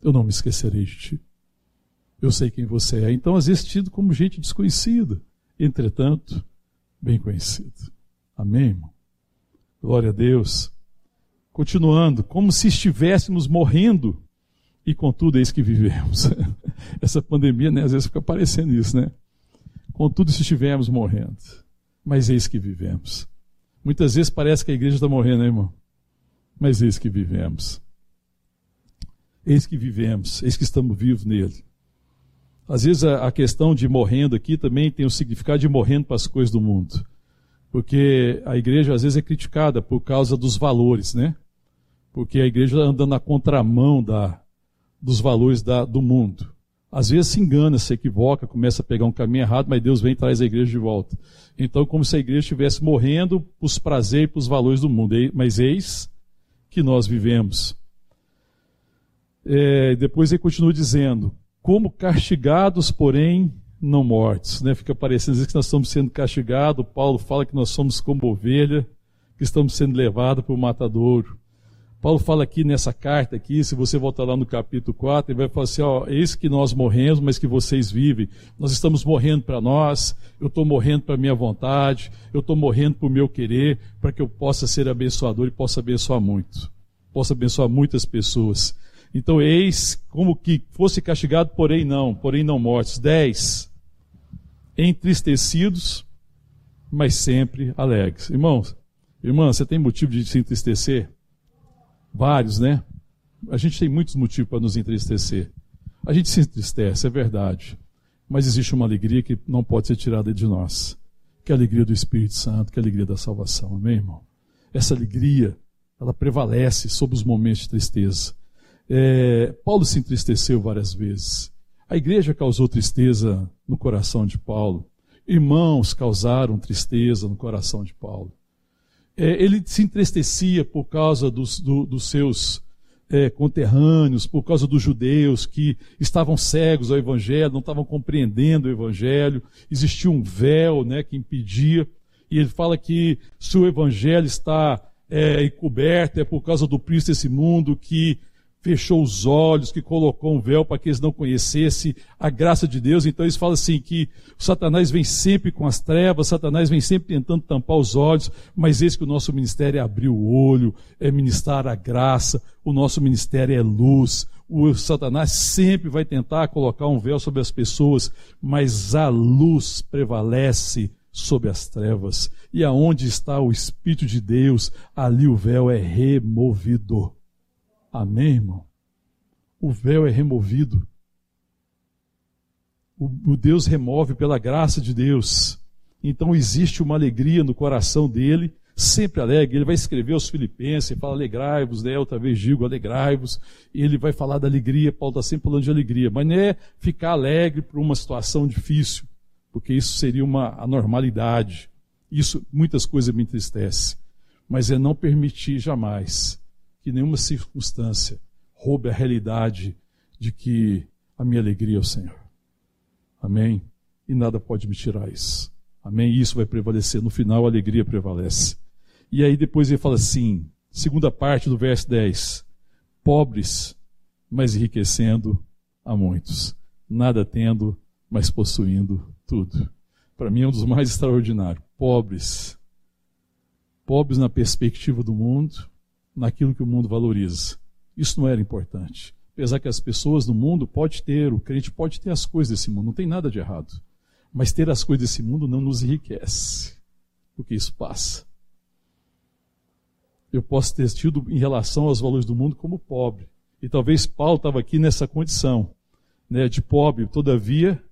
Eu não me esquecerei de ti. Eu sei quem você é. Então, às vezes, tido como gente desconhecida, entretanto, bem conhecido. Amém, irmão? Glória a Deus. Continuando, como se estivéssemos morrendo, e contudo, eis que vivemos. (laughs) Essa pandemia, né, às vezes fica parecendo isso, né? Contudo, se estivermos morrendo, mas eis que vivemos. Muitas vezes parece que a igreja está morrendo, né, irmão? Mas eis que vivemos. Eis que vivemos, eis que estamos vivos nele. Às vezes a, a questão de morrendo aqui também tem o significado de morrendo para as coisas do mundo. Porque a igreja às vezes é criticada por causa dos valores, né? Porque a igreja andando na contramão da, dos valores da, do mundo às vezes se engana, se equivoca, começa a pegar um caminho errado, mas Deus vem e traz a igreja de volta. Então, como se a igreja estivesse morrendo para os prazeres e para os valores do mundo. Mas eis que nós vivemos. É, depois ele continua dizendo: como castigados, porém não mortos. Né? Fica parecendo que nós estamos sendo castigados. Paulo fala que nós somos como ovelha, que estamos sendo levados para o matadouro. Paulo fala aqui nessa carta aqui, se você voltar lá no capítulo 4, ele vai falar assim, ó, eis que nós morremos, mas que vocês vivem. Nós estamos morrendo para nós, eu estou morrendo para minha vontade, eu estou morrendo para o meu querer, para que eu possa ser abençoador e possa abençoar muito. Possa abençoar muitas pessoas. Então, eis como que fosse castigado, porém não, porém não mortos. Dez, entristecidos, mas sempre alegres. Irmãos, irmã, você tem motivo de se entristecer? Vários, né? A gente tem muitos motivos para nos entristecer. A gente se entristece, é verdade. Mas existe uma alegria que não pode ser tirada de nós. Que é a alegria do Espírito Santo, que é a alegria da salvação. Amém, irmão? Essa alegria, ela prevalece sobre os momentos de tristeza. É, Paulo se entristeceu várias vezes. A igreja causou tristeza no coração de Paulo. Irmãos causaram tristeza no coração de Paulo é, ele se entristecia por causa dos, do, dos seus é, conterrâneos, por causa dos judeus que estavam cegos ao Evangelho, não estavam compreendendo o Evangelho, existia um véu né, que impedia, e ele fala que se o Evangelho está é, encoberto é por causa do príncipe desse mundo que fechou os olhos, que colocou um véu para que eles não conhecessem a graça de Deus. Então eles falam assim que Satanás vem sempre com as trevas, Satanás vem sempre tentando tampar os olhos, mas esse que o nosso ministério é abrir o olho, é ministrar a graça, o nosso ministério é luz. O Satanás sempre vai tentar colocar um véu sobre as pessoas, mas a luz prevalece sobre as trevas. E aonde está o Espírito de Deus, ali o véu é removido. Amém, irmão? O véu é removido. O, o Deus remove pela graça de Deus. Então existe uma alegria no coração dele, sempre alegre. Ele vai escrever aos Filipenses, fala alegrai-vos, né? Outra vez digo alegrai-vos. E ele vai falar da alegria. Paulo está sempre falando de alegria. Mas não é ficar alegre por uma situação difícil, porque isso seria uma anormalidade. Isso, muitas coisas me entristecem. Mas é não permitir jamais que nenhuma circunstância roube a realidade de que a minha alegria é o Senhor. Amém? E nada pode me tirar isso. Amém? E isso vai prevalecer. No final, a alegria prevalece. E aí depois ele fala assim, segunda parte do verso 10. Pobres, mas enriquecendo a muitos. nada tendo, mas possuindo tudo. Para mim é um dos mais (laughs) extraordinários. Pobres. Pobres na perspectiva do mundo, naquilo que o mundo valoriza. Isso não era importante. Apesar que as pessoas do mundo pode ter, o crente pode ter as coisas desse mundo, não tem nada de errado. Mas ter as coisas desse mundo não nos enriquece, porque isso passa. Eu posso ter tido em relação aos valores do mundo como pobre. E talvez Paulo estava aqui nessa condição, né, de pobre, todavia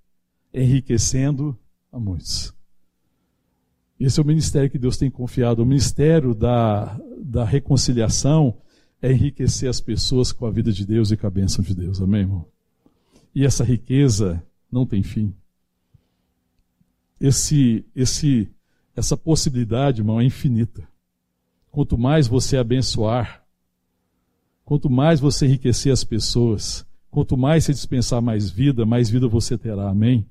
enriquecendo a muitos. Esse é o ministério que Deus tem confiado, o ministério da, da reconciliação é enriquecer as pessoas com a vida de Deus e com a bênção de Deus. Amém, irmão? E essa riqueza não tem fim. Esse, esse, essa possibilidade, irmão, é infinita. Quanto mais você abençoar, quanto mais você enriquecer as pessoas, quanto mais você dispensar mais vida, mais vida você terá. Amém?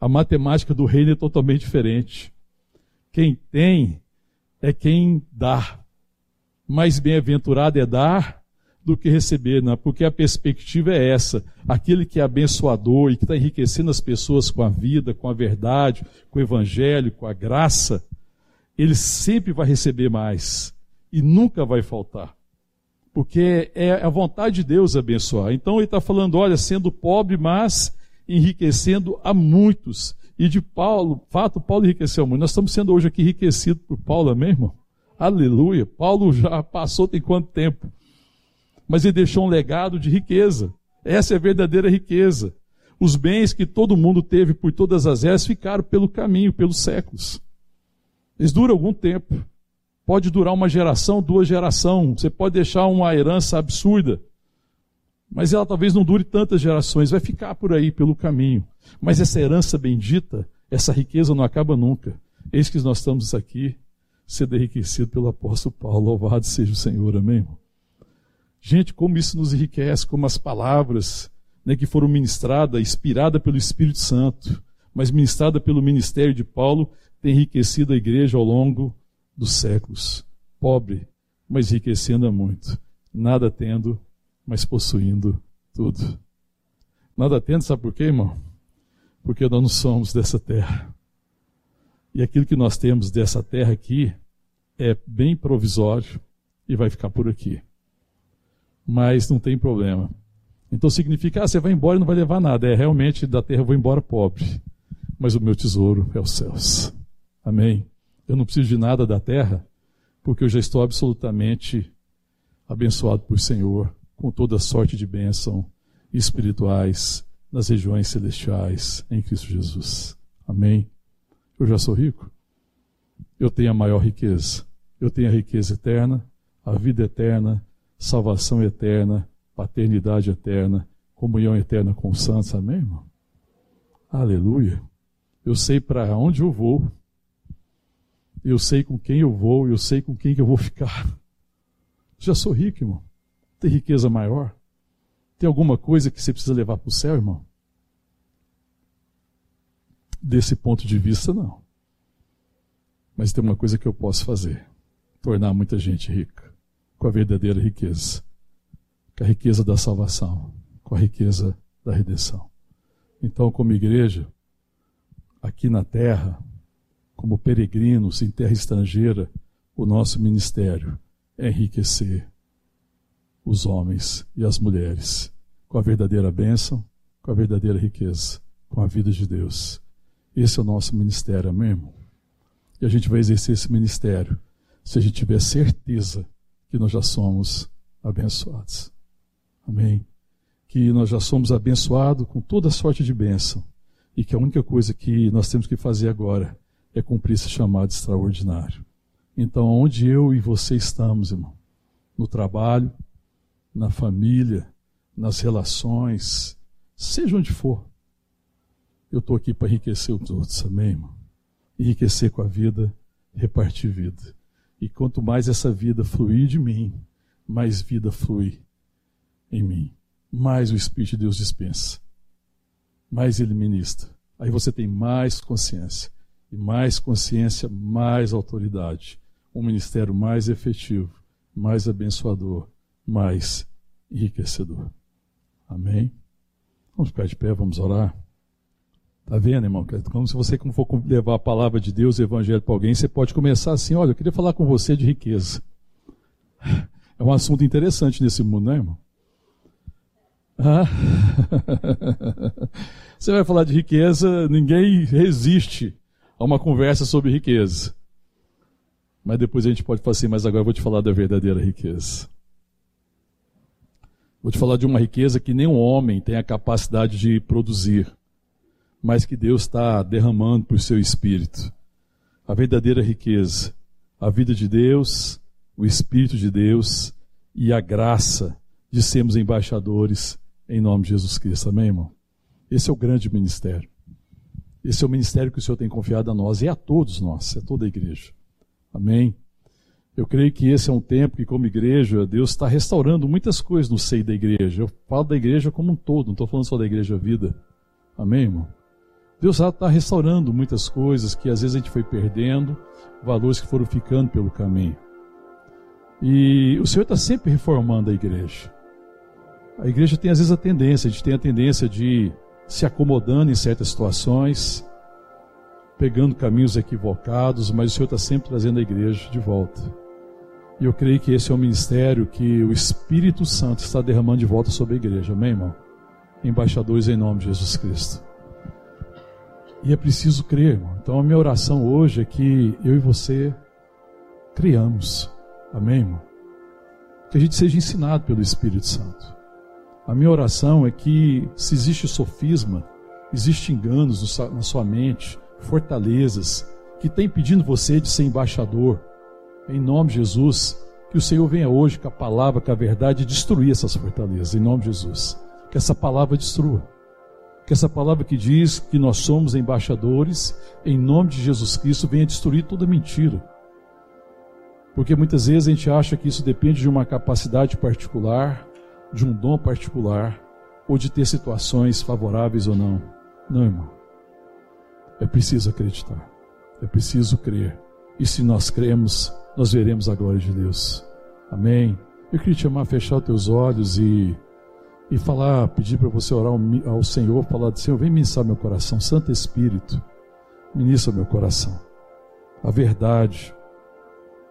A matemática do reino é totalmente diferente. Quem tem é quem dá mais bem-aventurado é dar do que receber, né? porque a perspectiva é essa. Aquele que é abençoador e que está enriquecendo as pessoas com a vida, com a verdade, com o evangelho, com a graça, ele sempre vai receber mais e nunca vai faltar. Porque é a vontade de Deus abençoar. Então ele está falando, olha, sendo pobre, mas enriquecendo a muitos. E de Paulo, fato, Paulo enriqueceu muito. Nós estamos sendo hoje aqui enriquecidos por Paulo, amém, irmão? Aleluia. Paulo já passou tem quanto tempo? Mas ele deixou um legado de riqueza. Essa é a verdadeira riqueza. Os bens que todo mundo teve por todas as eras ficaram pelo caminho, pelos séculos. Eles duram algum tempo. Pode durar uma geração, duas gerações. Você pode deixar uma herança absurda. Mas ela talvez não dure tantas gerações. Vai ficar por aí, pelo caminho. Mas essa herança bendita, essa riqueza não acaba nunca. Eis que nós estamos aqui sendo enriquecido pelo apóstolo Paulo. Louvado seja o Senhor, amém? Gente, como isso nos enriquece, como as palavras né, que foram ministradas, inspiradas pelo Espírito Santo, mas ministradas pelo ministério de Paulo, tem enriquecido a igreja ao longo dos séculos. Pobre, mas enriquecendo muito. Nada tendo, mas possuindo tudo. Nada tendo, sabe por quê, irmão? Porque nós não somos dessa terra. E aquilo que nós temos dessa terra aqui é bem provisório e vai ficar por aqui. Mas não tem problema. Então significa, ah, você vai embora e não vai levar nada. É realmente da terra eu vou embora pobre. Mas o meu tesouro é os céus. Amém. Eu não preciso de nada da terra, porque eu já estou absolutamente abençoado por Senhor, com toda sorte de bênção espirituais nas regiões celestiais em Cristo Jesus. Amém. Eu já sou rico. Eu tenho a maior riqueza. Eu tenho a riqueza eterna, a vida eterna, salvação eterna, paternidade eterna, comunhão eterna com os santos. Amém, irmão? Aleluia. Eu sei para onde eu vou. Eu sei com quem eu vou, eu sei com quem que eu vou ficar. Já sou rico, irmão. Tem riqueza maior? Tem alguma coisa que você precisa levar para o céu, irmão? Desse ponto de vista, não. Mas tem uma coisa que eu posso fazer: tornar muita gente rica com a verdadeira riqueza, com a riqueza da salvação, com a riqueza da redenção. Então, como igreja, aqui na terra, como peregrinos em terra estrangeira, o nosso ministério é enriquecer os homens e as mulheres com a verdadeira bênção, com a verdadeira riqueza, com a vida de Deus. Esse é o nosso ministério, amém, irmão? E a gente vai exercer esse ministério se a gente tiver certeza que nós já somos abençoados. Amém? Que nós já somos abençoados com toda sorte de bênção. E que a única coisa que nós temos que fazer agora é cumprir esse chamado extraordinário. Então, onde eu e você estamos, irmão? No trabalho, na família, nas relações, seja onde for, eu estou aqui para enriquecer os outros, amém, irmão? Enriquecer com a vida, repartir vida. E quanto mais essa vida fluir de mim, mais vida flui em mim. Mais o Espírito de Deus dispensa. Mais ele ministra. Aí você tem mais consciência. E mais consciência, mais autoridade. Um ministério mais efetivo, mais abençoador, mais enriquecedor. Amém? Vamos ficar de pé, vamos orar. Tá vendo, irmão? Como se você for levar a palavra de Deus, o evangelho para alguém, você pode começar assim: olha, eu queria falar com você de riqueza. É um assunto interessante nesse mundo, né, irmão? Ah. (laughs) Você vai falar de riqueza, ninguém resiste a uma conversa sobre riqueza. Mas depois a gente pode falar assim, mas agora eu vou te falar da verdadeira riqueza. Vou te falar de uma riqueza que nenhum homem tem a capacidade de produzir, mas que Deus está derramando por seu espírito. A verdadeira riqueza, a vida de Deus, o Espírito de Deus e a graça de sermos embaixadores em nome de Jesus Cristo. Amém, irmão? Esse é o grande ministério. Esse é o ministério que o Senhor tem confiado a nós e a todos nós, a toda a igreja. Amém? Eu creio que esse é um tempo que, como igreja, Deus está restaurando muitas coisas no seio da igreja. Eu falo da igreja como um todo, não estou falando só da igreja vida. Amém, irmão? Deus está restaurando muitas coisas que às vezes a gente foi perdendo, valores que foram ficando pelo caminho. E o Senhor está sempre reformando a igreja. A igreja tem às vezes a tendência, a gente tem a tendência de se acomodando em certas situações, pegando caminhos equivocados, mas o Senhor está sempre trazendo a igreja de volta. E eu creio que esse é o ministério que o Espírito Santo está derramando de volta sobre a igreja, amém, irmão? Embaixadores em nome de Jesus Cristo. E é preciso crer, irmão. Então a minha oração hoje é que eu e você criamos, amém, irmão? Que a gente seja ensinado pelo Espírito Santo. A minha oração é que, se existe sofisma, existe enganos na sua mente, fortalezas, que tem impedindo você de ser embaixador, em nome de Jesus, que o Senhor venha hoje com a palavra, com a verdade, destruir essas fortalezas, em nome de Jesus. Que essa palavra destrua. Que essa palavra que diz que nós somos embaixadores, em nome de Jesus Cristo, venha destruir toda mentira. Porque muitas vezes a gente acha que isso depende de uma capacidade particular, de um dom particular ou de ter situações favoráveis ou não. Não, irmão. É preciso acreditar. É preciso crer. E se nós cremos, nós veremos a glória de Deus. Amém. Eu queria te amar, fechar os teus olhos e, e falar, pedir para você orar ao, Senhor, falar do Senhor, vem ministrar meu coração. Santo Espírito, ministra meu coração. A verdade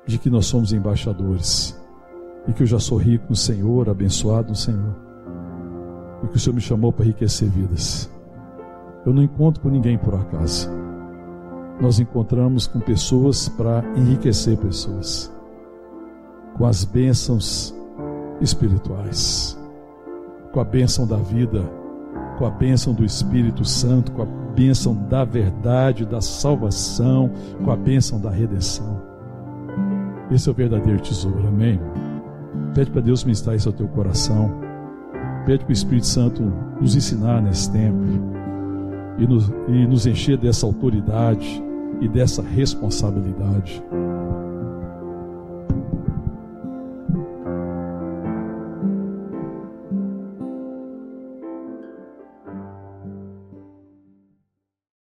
de que nós somos embaixadores e que eu já sou rico no Senhor, abençoado no Senhor, e que o Senhor me chamou para enriquecer vidas. Eu não encontro com ninguém por acaso. Nós encontramos com pessoas para enriquecer pessoas, com as bênçãos espirituais, com a bênção da vida, com a bênção do Espírito Santo, com a bênção da verdade, da salvação, com a bênção da redenção. Esse é o verdadeiro tesouro, amém? Pede para Deus ministrar isso ao teu coração. Pede para o Espírito Santo nos ensinar nesse tempo. E nos, e nos encher dessa autoridade e dessa responsabilidade.